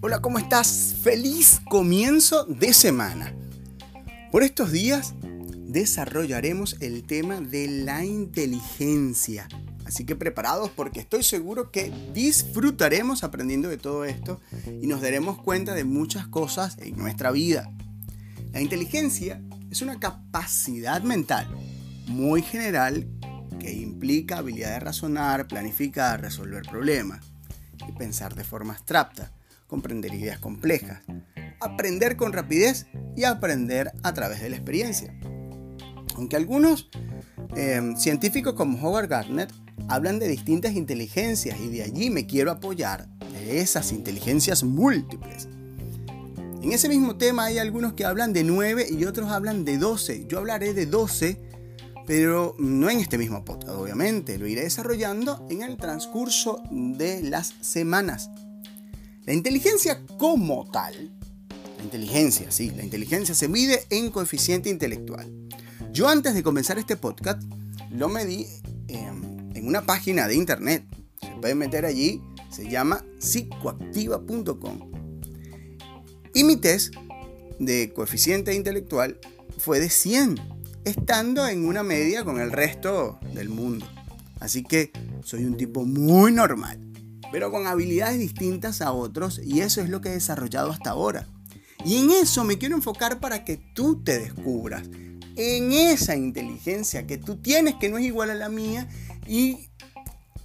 Hola, ¿cómo estás? Feliz comienzo de semana. Por estos días desarrollaremos el tema de la inteligencia. Así que preparados porque estoy seguro que disfrutaremos aprendiendo de todo esto y nos daremos cuenta de muchas cosas en nuestra vida. La inteligencia es una capacidad mental muy general que implica habilidad de razonar, planificar, resolver problemas y pensar de forma abstracta, comprender ideas complejas, aprender con rapidez y aprender a través de la experiencia. Aunque algunos em, científicos como Howard Gardner hablan de distintas inteligencias y de allí me quiero apoyar de esas inteligencias múltiples. En ese mismo tema hay algunos que hablan de 9 y otros hablan de 12. Yo hablaré de 12, pero no en este mismo podcast, obviamente. Lo iré desarrollando en el transcurso de las semanas. La inteligencia como tal, la inteligencia, sí, la inteligencia se mide en coeficiente intelectual. Yo antes de comenzar este podcast lo medí en una página de internet. Se puede meter allí, se llama psicoactiva.com. Y mi test de coeficiente intelectual fue de 100, estando en una media con el resto del mundo. Así que soy un tipo muy normal, pero con habilidades distintas a otros y eso es lo que he desarrollado hasta ahora. Y en eso me quiero enfocar para que tú te descubras, en esa inteligencia que tú tienes que no es igual a la mía y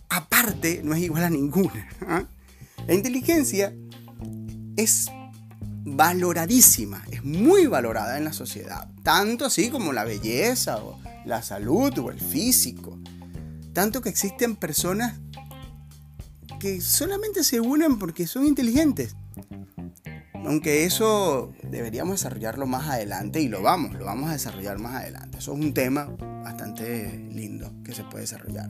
aparte no es igual a ninguna. ¿ah? La inteligencia es valoradísima, es muy valorada en la sociedad, tanto así como la belleza o la salud o el físico. Tanto que existen personas que solamente se unen porque son inteligentes. Aunque eso deberíamos desarrollarlo más adelante y lo vamos, lo vamos a desarrollar más adelante. Eso es un tema bastante lindo que se puede desarrollar.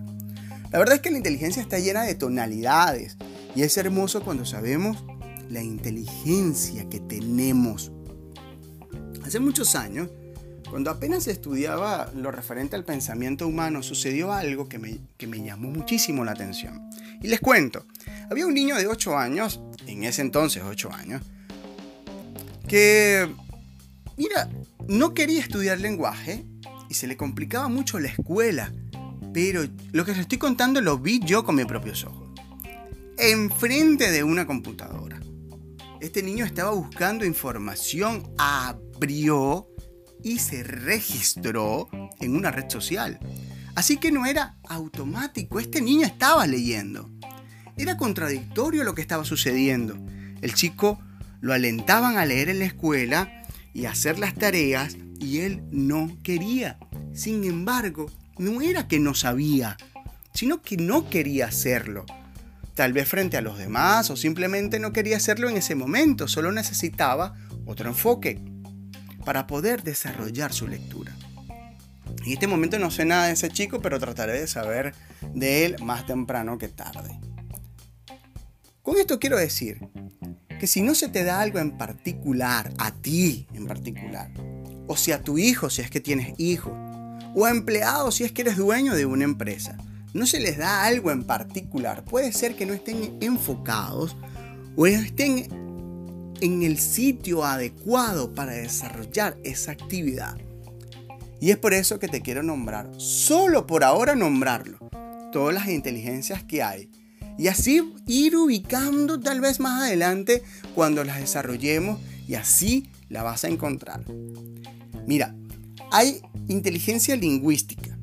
La verdad es que la inteligencia está llena de tonalidades y es hermoso cuando sabemos la inteligencia que tenemos. Hace muchos años, cuando apenas estudiaba lo referente al pensamiento humano, sucedió algo que me, que me llamó muchísimo la atención. Y les cuento, había un niño de 8 años, en ese entonces 8 años, que, mira, no quería estudiar lenguaje y se le complicaba mucho la escuela, pero lo que les estoy contando lo vi yo con mis propios ojos, enfrente de una computadora. Este niño estaba buscando información, abrió y se registró en una red social. Así que no era automático, este niño estaba leyendo. Era contradictorio lo que estaba sucediendo. El chico lo alentaban a leer en la escuela y a hacer las tareas y él no quería. Sin embargo, no era que no sabía, sino que no quería hacerlo tal vez frente a los demás o simplemente no quería hacerlo en ese momento, solo necesitaba otro enfoque para poder desarrollar su lectura. En este momento no sé nada de ese chico, pero trataré de saber de él más temprano que tarde. Con esto quiero decir que si no se te da algo en particular, a ti en particular, o si a tu hijo si es que tienes hijo, o a empleado si es que eres dueño de una empresa, no se les da algo en particular. Puede ser que no estén enfocados o estén en el sitio adecuado para desarrollar esa actividad. Y es por eso que te quiero nombrar, solo por ahora nombrarlo, todas las inteligencias que hay. Y así ir ubicando tal vez más adelante cuando las desarrollemos y así la vas a encontrar. Mira, hay inteligencia lingüística,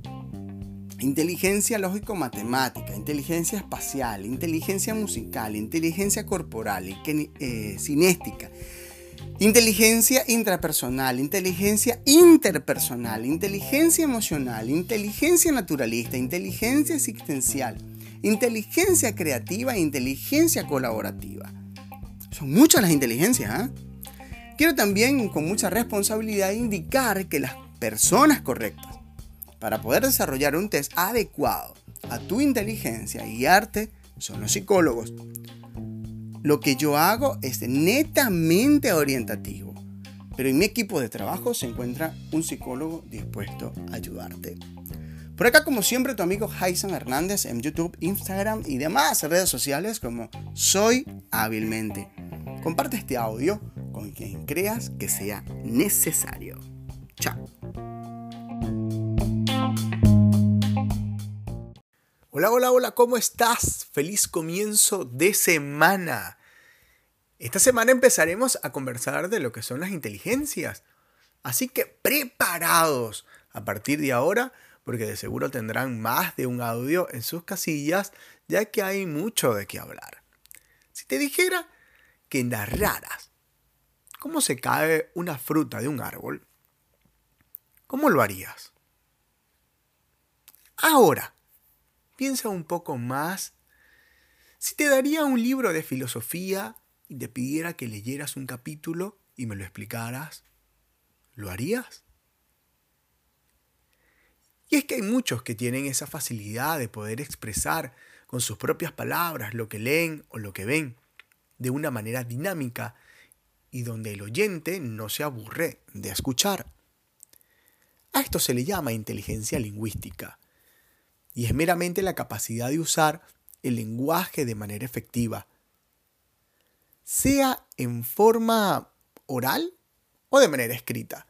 inteligencia lógico-matemática, inteligencia espacial, inteligencia musical, inteligencia corporal, eh, cinéstica, inteligencia intrapersonal, inteligencia interpersonal, inteligencia emocional, inteligencia naturalista, inteligencia existencial, inteligencia creativa e inteligencia colaborativa. Son muchas las inteligencias. ¿ah? Quiero también con mucha responsabilidad indicar que las personas correctas para poder desarrollar un test adecuado a tu inteligencia y arte son los psicólogos. Lo que yo hago es netamente orientativo, pero en mi equipo de trabajo se encuentra un psicólogo dispuesto a ayudarte. Por acá, como siempre, tu amigo Jason Hernández en YouTube, Instagram y demás redes sociales como Soy Hábilmente. Comparte este audio con quien creas que sea necesario. Chao. Hola, hola, hola, ¿cómo estás? Feliz comienzo de semana. Esta semana empezaremos a conversar de lo que son las inteligencias. Así que preparados a partir de ahora, porque de seguro tendrán más de un audio en sus casillas, ya que hay mucho de qué hablar. Si te dijera que narraras cómo se cae una fruta de un árbol, ¿cómo lo harías? Ahora, piensa un poco más. Si te daría un libro de filosofía y te pidiera que leyeras un capítulo y me lo explicaras, ¿lo harías? Y es que hay muchos que tienen esa facilidad de poder expresar con sus propias palabras lo que leen o lo que ven de una manera dinámica y donde el oyente no se aburre de escuchar. A esto se le llama inteligencia lingüística y es meramente la capacidad de usar el lenguaje de manera efectiva, sea en forma oral o de manera escrita.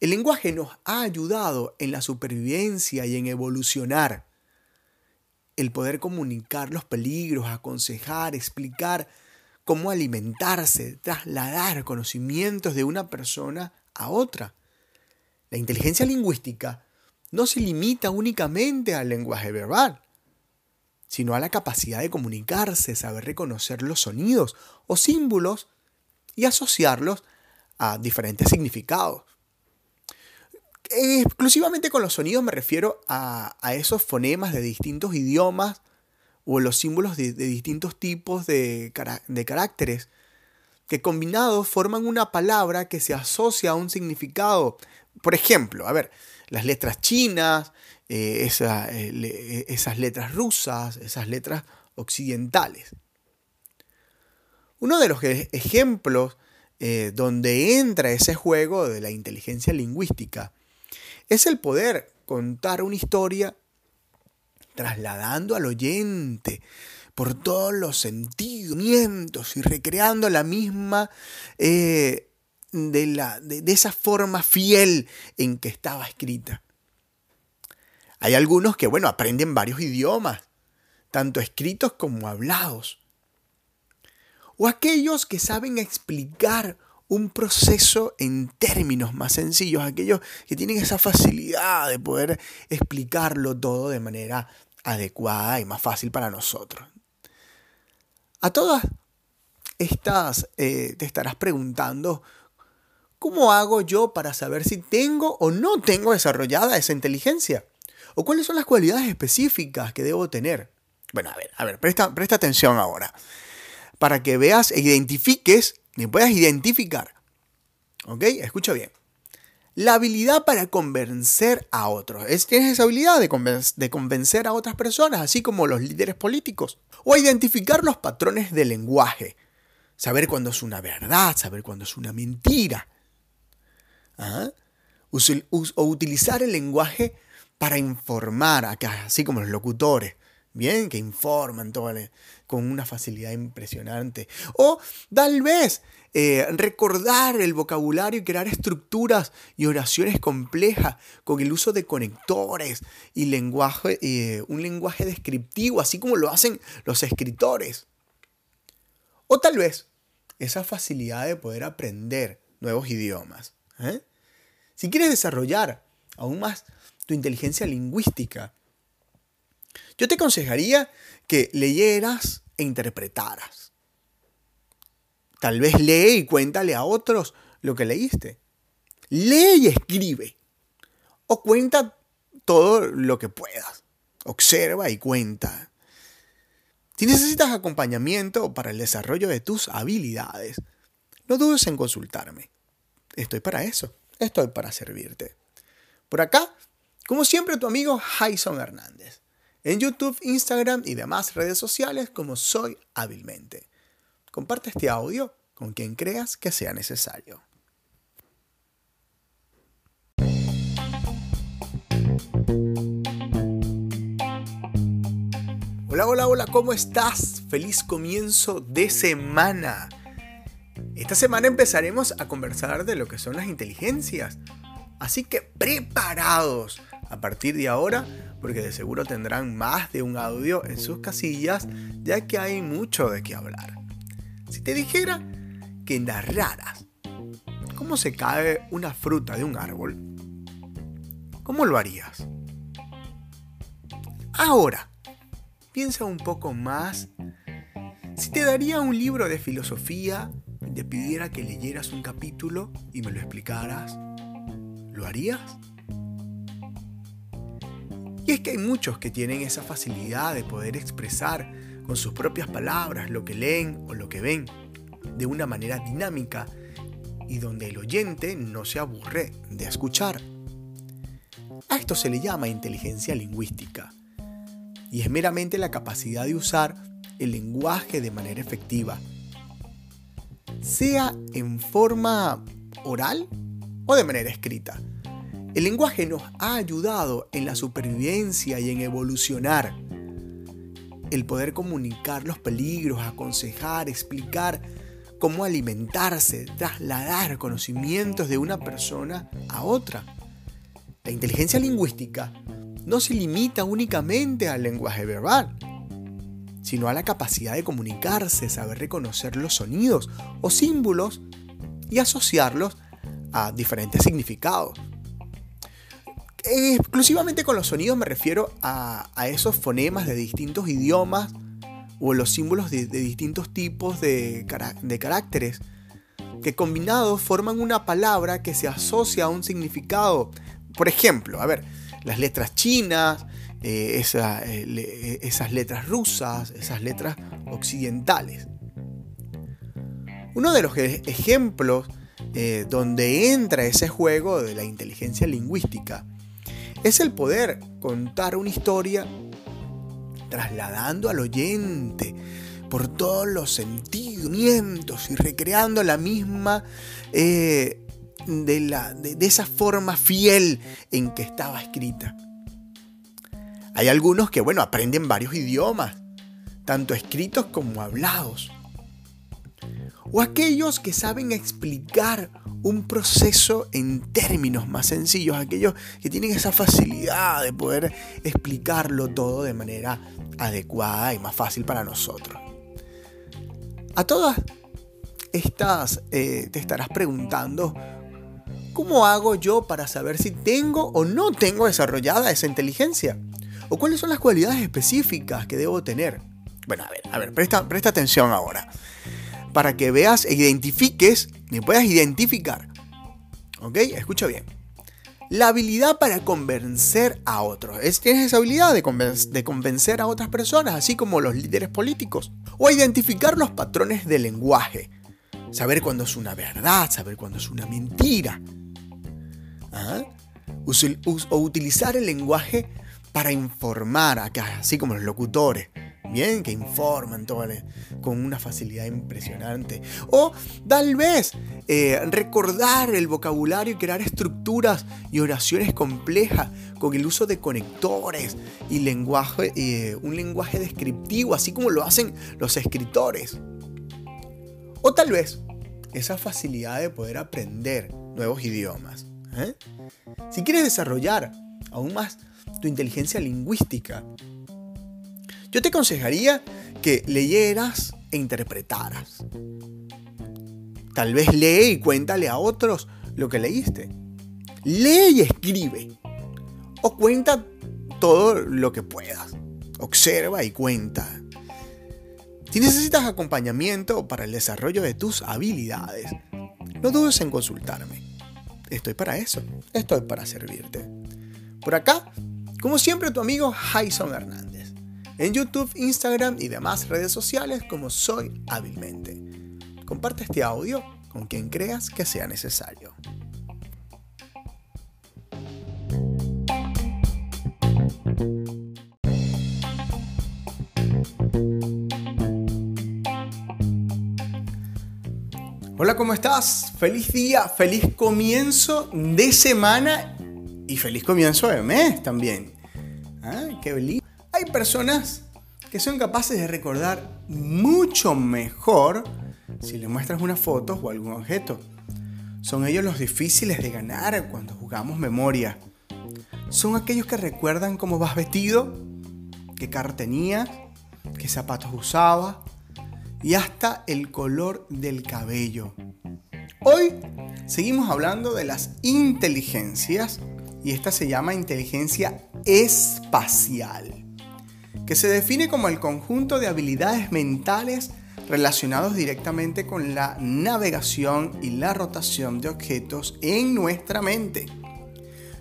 El lenguaje nos ha ayudado en la supervivencia y en evolucionar. El poder comunicar los peligros, aconsejar, explicar cómo alimentarse, trasladar conocimientos de una persona a otra. La inteligencia lingüística no se limita únicamente al lenguaje verbal, sino a la capacidad de comunicarse, saber reconocer los sonidos o símbolos y asociarlos a diferentes significados. Exclusivamente con los sonidos me refiero a, esos fonemas de distintos idiomas o los símbolos de, distintos tipos de, caracteres que combinados forman una palabra que se asocia a un significado. Por ejemplo, a ver, las letras chinas, eh, eh, esas letras rusas, esas letras occidentales. Uno de los ejemplos eh, donde entra ese juego de la inteligencia lingüística es el poder contar una historia trasladando al oyente por todos los sentimientos y recreando la misma de, la, de, esa forma fiel en que estaba escrita. Hay algunos que, bueno, aprenden varios idiomas, tanto escritos como hablados. O aquellos que saben explicar un proceso en términos más sencillos, aquellos que tienen esa facilidad de poder explicarlo todo de manera adecuada y más fácil para nosotros. A todas estas eh, te estarás preguntando ¿Cómo hago yo para saber si tengo o no tengo desarrollada esa inteligencia? ¿O cuáles son las cualidades específicas que debo tener? Bueno, a ver, a ver, presta, presta atención ahora. Para que veas e identifiques, y puedas identificar. ¿Ok? Escucha bien. La habilidad para convencer a otros. Tienes esa habilidad de, de convencer a otras personas, así como los líderes políticos. O identificar los patrones del lenguaje. Saber cuándo es una verdad, saber cuándo es una mentira ¿Ah? O utilizar el lenguaje para informar, así como los locutores, bien, que informan todo, con una facilidad impresionante. O tal vez eh, recordar el vocabulario y crear estructuras y oraciones complejas con el uso de conectores y lenguaje, eh, un lenguaje descriptivo, así como lo hacen los escritores. O tal vez esa facilidad de poder aprender nuevos idiomas. ¿eh? Si quieres desarrollar aún más tu inteligencia lingüística, yo te aconsejaría que leyeras e interpretaras. Tal vez lee y cuéntale a otros lo que leíste. Lee y escribe. O cuenta todo lo que puedas. Observa y cuenta. Si necesitas acompañamiento para el desarrollo de tus habilidades, no dudes en consultarme. Estoy para eso estoy para servirte. Por acá, como siempre, tu amigo Jason Hernández. En YouTube, Instagram y demás redes sociales como Soy Hábilmente. Comparte este audio con quien creas que sea necesario. Hola, hola, hola, ¿cómo estás? Feliz comienzo de semana. Esta semana empezaremos a conversar de lo que son las inteligencias. Así que preparados a partir de ahora, porque de seguro tendrán más de un audio en sus casillas, ya que hay mucho de qué hablar. Si te dijera que narraras cómo se cae una fruta de un árbol, ¿cómo lo harías? Ahora, piensa un poco más. Si te daría un libro de filosofía te pidiera que leyeras un capítulo y me lo explicaras, ¿lo harías? Y es que hay muchos que tienen esa facilidad de poder expresar con sus propias palabras lo que leen o lo que ven de una manera dinámica y donde el oyente no se aburre de escuchar. A esto se le llama inteligencia lingüística y es meramente la capacidad de usar el lenguaje de manera efectiva, sea en forma oral o de manera escrita. El lenguaje nos ha ayudado en la supervivencia y en evolucionar. El poder comunicar los peligros, aconsejar, explicar cómo alimentarse, trasladar conocimientos de una persona a otra. La inteligencia lingüística no se limita únicamente al lenguaje verbal, sino a la capacidad de comunicarse, saber reconocer los sonidos o símbolos y asociarlos a diferentes significados. Exclusivamente con los sonidos me refiero a, esos fonemas de distintos idiomas o los símbolos de, distintos tipos de, de caracteres que combinados forman una palabra que se asocia a un significado. Por ejemplo, a ver, las letras chinas, eh, eh, esas letras rusas, esas letras occidentales. Uno de los ejemplos eh, donde entra ese juego de la inteligencia lingüística es el poder contar una historia trasladando al oyente por todos los sentimientos y recreando la misma de, de, esa forma fiel en que estaba escrita. Hay algunos que, bueno, aprenden varios idiomas, tanto escritos como hablados. O aquellos que saben explicar un proceso en términos más sencillos, aquellos que tienen esa facilidad de poder explicarlo todo de manera adecuada y más fácil para nosotros. A todas estas eh, te estarás preguntando ¿Cómo hago yo para saber si tengo o no tengo desarrollada esa inteligencia? ¿O cuáles son las cualidades específicas que debo tener? Bueno, a ver, a ver, presta, presta atención ahora. Para que veas e identifiques, y puedas identificar. ¿Ok? Escucha bien. La habilidad para convencer a otros. tienes esa habilidad de, de convencer a otras personas, así como los líderes políticos. O identificar los patrones del lenguaje. Saber cuándo es una verdad, saber cuándo es una mentira. ¿Ah? O utilizar el lenguaje para informar así como los locutores. Bien, que informan todo, con una facilidad impresionante. O tal vez eh, recordar el vocabulario y crear estructuras y oraciones complejas con el uso de conectores y lenguaje, eh, un lenguaje descriptivo, así como lo hacen los escritores. O tal vez esa facilidad de poder aprender nuevos idiomas. ¿eh? Si quieres desarrollar aún más tu inteligencia lingüística, yo te aconsejaría que leyeras e interpretaras. Tal vez lee y cuéntale a otros lo que leíste. Lee y escribe. O cuenta todo lo que puedas. Observa y cuenta. Si necesitas acompañamiento para el desarrollo de tus habilidades, no dudes en consultarme. Estoy para eso, estoy para servirte. Por acá, como siempre, tu amigo Jason Hernández. En YouTube, Instagram y demás redes sociales como soy hábilmente. Comparte este audio con quien creas que sea necesario. Hola, ¿cómo estás? Feliz día, feliz comienzo de semana y feliz comienzo de mes también. Qué Hay personas que son capaces de recordar mucho mejor si le muestras una foto o algún objeto. Son ellos los difíciles de ganar cuando jugamos memoria. Son aquellos que recuerdan cómo vas vestido, qué carro tenías, qué zapatos usaba y hasta el color del cabello. Hoy seguimos hablando de las inteligencias y esta se llama inteligencia espacial, que se define como el conjunto de habilidades mentales relacionados directamente con la navegación y la rotación de objetos en nuestra mente.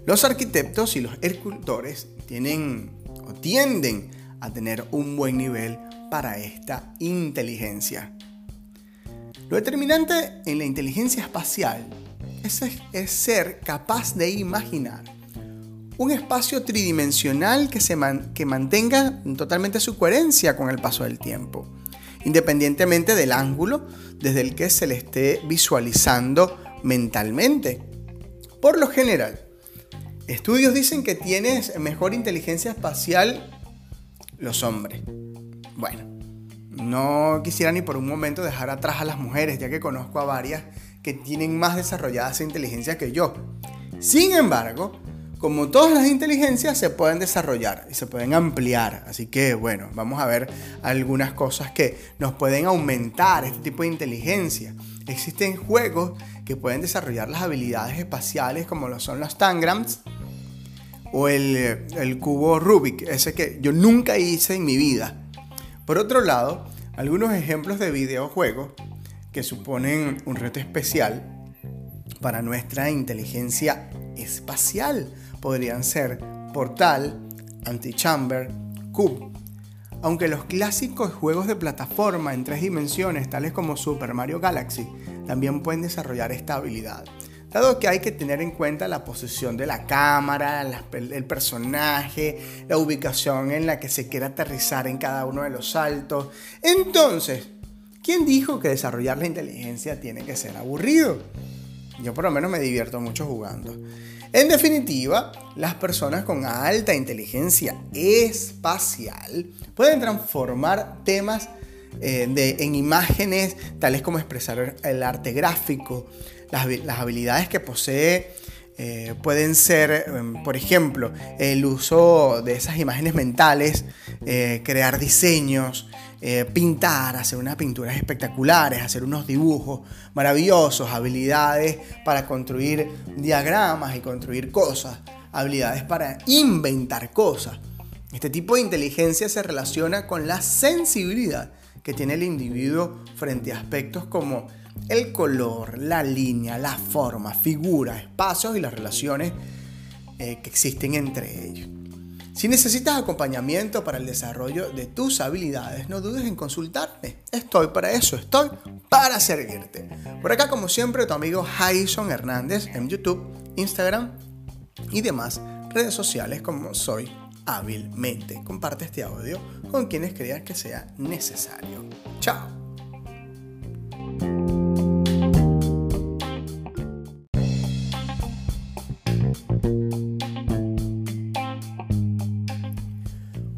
Los arquitectos y los escultores tienen o tienden a tener un buen nivel para esta inteligencia. Lo determinante en la inteligencia espacial es, ser capaz de imaginar un espacio tridimensional que, se mantenga totalmente su coherencia con el paso del tiempo independientemente del ángulo desde el que se le esté visualizando mentalmente. Por lo general, estudios dicen que tienes mejor inteligencia espacial los hombres. Bueno, no quisiera ni por un momento dejar atrás a las mujeres, ya que conozco a varias que tienen más desarrollada esa inteligencia que yo. Sin embargo, como todas las inteligencias se pueden desarrollar y se pueden ampliar. Así que bueno, vamos a ver algunas cosas que nos pueden aumentar este tipo de inteligencia. Existen juegos que pueden desarrollar las habilidades espaciales como lo son los tangrams o el, el cubo Rubik, ese que yo nunca hice en mi vida. Por otro lado, algunos ejemplos de videojuegos que suponen un reto especial para nuestra inteligencia espacial podrían ser Portal, Antichamber, Cube. Aunque los clásicos juegos de plataforma en tres dimensiones, tales como Super Mario Galaxy, también pueden desarrollar esta habilidad. Dado que hay que tener en cuenta la posición de la cámara, el personaje, la ubicación en la que se quiere aterrizar en cada uno de los saltos. Entonces, ¿quién dijo que desarrollar la inteligencia tiene que ser aburrido? Yo por lo menos me divierto mucho jugando. En definitiva, las personas con alta inteligencia espacial pueden transformar temas eh, en imágenes tales como expresar el arte gráfico, las, habilidades que posee eh, pueden ser, em, por ejemplo, el uso de esas imágenes mentales, eh, crear diseños, eh, pintar, hacer unas pinturas espectaculares, hacer unos dibujos maravillosos, habilidades para construir diagramas y construir cosas, habilidades para inventar cosas. Este tipo de inteligencia se relaciona con la sensibilidad que tiene el individuo frente a aspectos como el color, la línea, la forma, figuras, espacios y las relaciones eh, que existen entre ellos. Si necesitas acompañamiento para el desarrollo de tus habilidades, no dudes en consultarme. Estoy para eso, estoy para servirte. Por acá, como siempre, tu amigo Jason Hernández en YouTube, Instagram y demás redes sociales como soy hábilmente. Comparte este audio con quienes creas que sea necesario. Chao.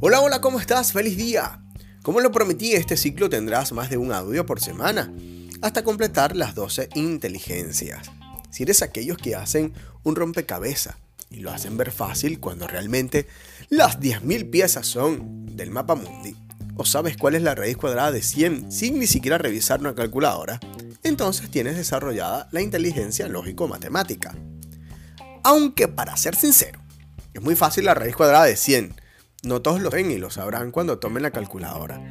Hola, hola, ¿cómo estás? ¡Feliz día! Como lo prometí, este ciclo tendrás más de un audio por semana, hasta completar las 12 inteligencias. Si eres aquellos que hacen un rompecabezas y lo hacen ver fácil cuando realmente las 10.000 piezas son del mapa mundi, o sabes cuál es la raíz cuadrada de 100 sin ni siquiera revisar una calculadora, entonces tienes desarrollada la inteligencia lógico-matemática. Aunque para ser sincero, es muy fácil la raíz cuadrada de 100, no todos lo ven y lo sabrán cuando tomen la calculadora.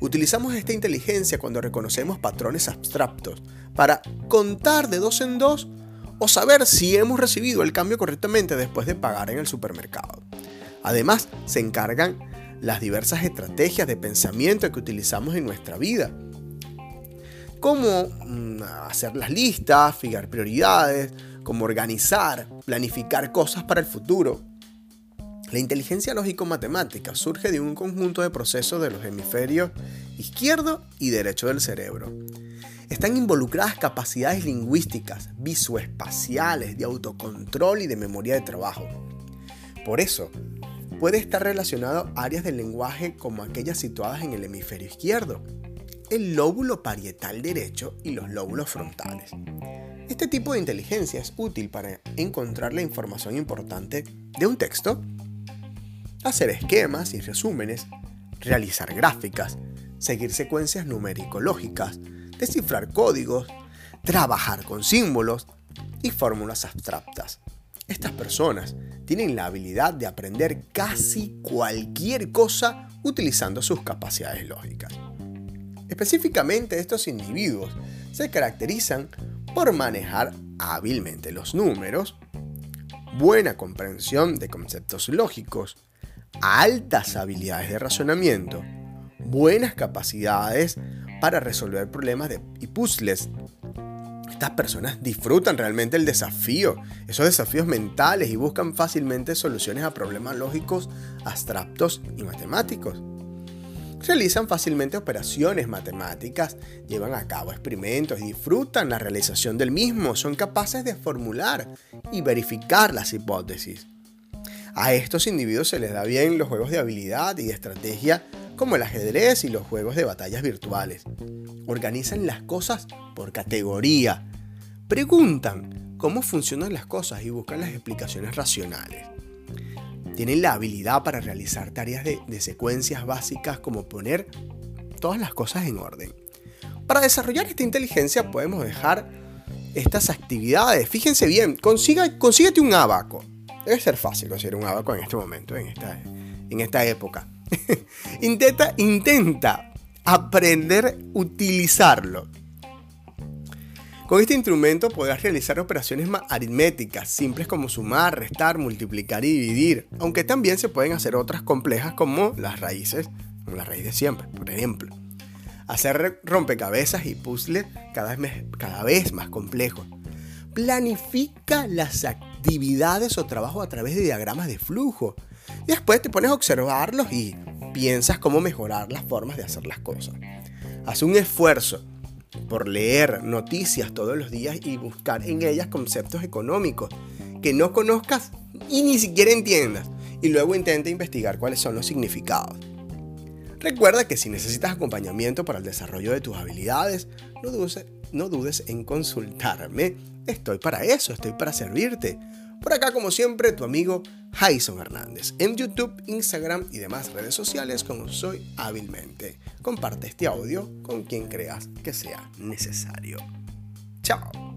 Utilizamos esta inteligencia cuando reconocemos patrones abstractos para contar de dos en dos o saber si hemos recibido el cambio correctamente después de pagar en el supermercado. Además, se encargan las diversas estrategias de pensamiento que utilizamos en nuestra vida. Cómo mm, hacer las listas, fijar prioridades, cómo organizar, planificar cosas para el futuro, la inteligencia lógico-matemática surge de un conjunto de procesos de los hemisferios izquierdo y derecho del cerebro. Están involucradas capacidades lingüísticas, visoespaciales, de autocontrol y de memoria de trabajo. Por eso, puede estar relacionado a áreas del lenguaje como aquellas situadas en el hemisferio izquierdo, el lóbulo parietal derecho y los lóbulos frontales. Este tipo de inteligencia es útil para encontrar la información importante de un texto, hacer esquemas y resúmenes, realizar gráficas, seguir secuencias numérico-lógicas, descifrar códigos, trabajar con símbolos y fórmulas abstractas. Estas personas tienen la habilidad de aprender casi cualquier cosa utilizando sus capacidades lógicas. Específicamente estos individuos se caracterizan por manejar hábilmente los números, buena comprensión de conceptos lógicos, altas habilidades de razonamiento, buenas capacidades para resolver problemas de, y puzzles. Estas personas disfrutan realmente el desafío, esos desafíos mentales y buscan fácilmente soluciones a problemas lógicos, abstractos y matemáticos. Realizan fácilmente operaciones matemáticas, llevan a cabo experimentos y disfrutan la realización del mismo, son capaces de formular y verificar las hipótesis. A estos individuos se les da bien los juegos de habilidad y de estrategia como el ajedrez y los juegos de batallas virtuales. Organizan las cosas por categoría. Preguntan cómo funcionan las cosas y buscan las explicaciones racionales. Tienen la habilidad para realizar tareas de, secuencias básicas como poner todas las cosas en orden. Para desarrollar esta inteligencia podemos dejar estas actividades. Fíjense bien, consiga, consíguete un abaco. Debe ser fácil conseguir un abaco en este momento, en esta, en esta época. intenta, intenta aprender a utilizarlo. Con este instrumento podrás realizar operaciones más aritméticas, simples como sumar, restar, multiplicar y dividir, aunque también se pueden hacer otras complejas como las raíces, como la raíz de siempre, por ejemplo. Hacer rompecabezas y puzzles cada vez, cada vez más complejos. Planifica las actividades o trabajo a través de diagramas de flujo después te pones a observarlos y piensas cómo mejorar las formas de hacer las cosas. Haz un esfuerzo por leer noticias todos los días y buscar en ellas conceptos económicos que no conozcas y ni siquiera entiendas. Y luego intenta investigar cuáles son los significados. Recuerda que si necesitas acompañamiento para el desarrollo de tus habilidades, no dudes en consultarme. Estoy para eso, estoy para servirte. Por acá, como siempre, tu amigo Jason Hernández. En YouTube, Instagram y demás redes sociales como soy hábilmente. Comparte este audio con quien creas que sea necesario. Chao.